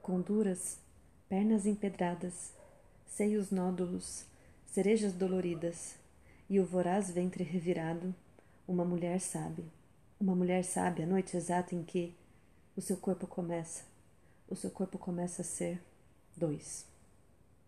com duras, pernas empedradas, seios nódulos, cerejas doloridas e o voraz ventre revirado, uma mulher sabe. Uma mulher sabe a noite exata em que o seu corpo começa, o seu corpo começa a ser dois.